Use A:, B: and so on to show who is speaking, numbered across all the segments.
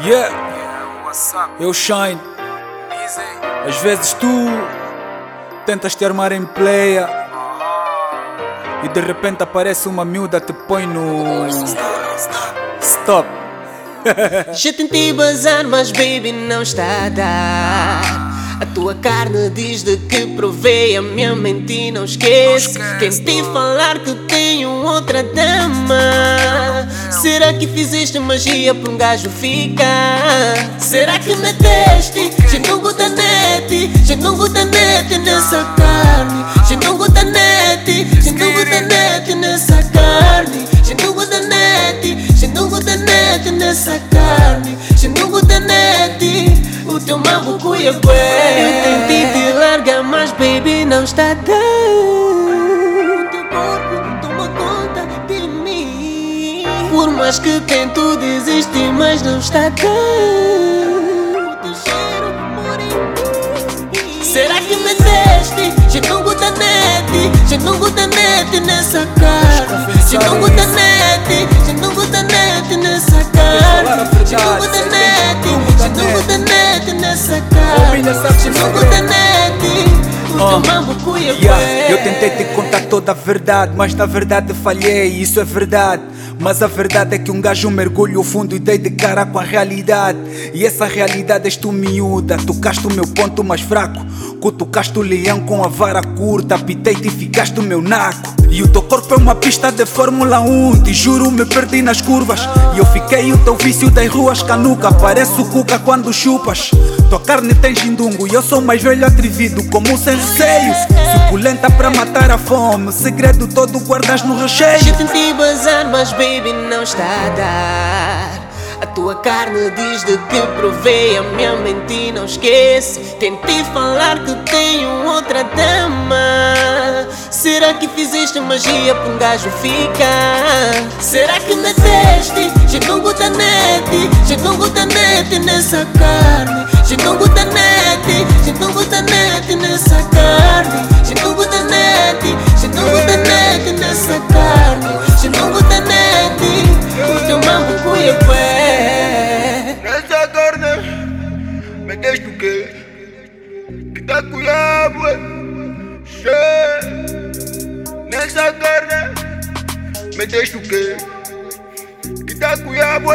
A: Yeah, eu shine. Às vezes tu tentas te armar em playa e de repente aparece uma miúda te põe no stop.
B: Já tentei bazar, mas baby não está a dar. A tua carne diz de que provei, a minha mente não esquece. Tentei falar que tenho outra dama. Será que fizeste magia para um gajo ficar? Será que meteste? Já não gosta net, já não gosta net nessa carne. Já não gosta net, teu mambo cuia bué. Eu tentei te largar, mas baby não está a dar. O teu corpo toma conta de mim. Por mais que tento desistir, mas não está a dar. O teu cheiro mim. Será que me deste? Já não gosta net, já não gosta net nessa carne. Já não carne. Já não gosta net, o teu mambo cuia
A: Yeah, eu tentei te contar toda a verdade, mas na verdade falhei, isso é verdade. Mas a verdade é que um gajo mergulho fundo e dei de cara com a realidade. E essa realidade és tu miúda, tocaste o meu ponto mais fraco. Cutucaste o leão com a vara curta, pitei-te e ficaste o meu naco. E o teu corpo é uma pista de Fórmula 1, te juro me perdi nas curvas. E eu fiquei o teu vício das ruas canuca, parece o cuca quando chupas. Tua carne tem gindungo e eu sou mais velho atrevido, como sem receio. Suculenta para matar a fome, segredo todo guardas no recheio.
B: Já tentei bazar, mas baby não está a dar. A tua carne diz de que provei, a minha mente não esquece. Tentei falar que tenho outra dama. Será que fizeste magia para um gajo ficar? Será que me deste? Já não gosta net, já não gosta net nessa carne. Já não gosta net, já não gosta net nessa carne. Já não gosta net, já não gosta net nessa carne. Já não gosta net, o teu mambo cuia bué.
C: Nessa carne, me deixa o quê? Que tá cuidado, Nessa carne, me deixa o quê? Que tá cuidado,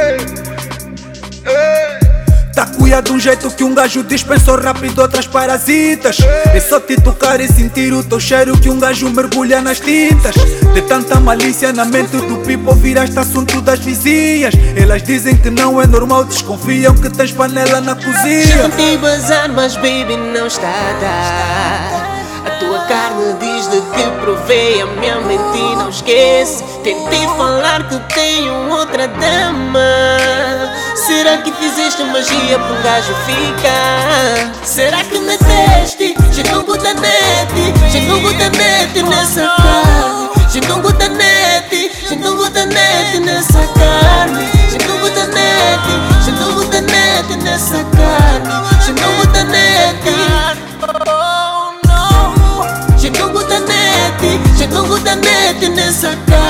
A: Tá cuia de um jeito que um gajo dispensou rápido outras parasitas. É só te tocar e sentir o teu cheiro que um gajo mergulha nas tintas. De tanta malícia na mente do people viraste assunto das vizinhas. Elas dizem que não é normal, desconfiam que tens panela na
B: Já
A: cozinha.
B: tentei bazar, mas baby não está a dar. A tua carne diz de que provei, a minha mente não esquece. Tentei falar que tenho outra dama. Será que fizeste magia para um gajo ficar? Será que me deste? Já não gosta net, já não gosta net nessa carne. Gosta net nessa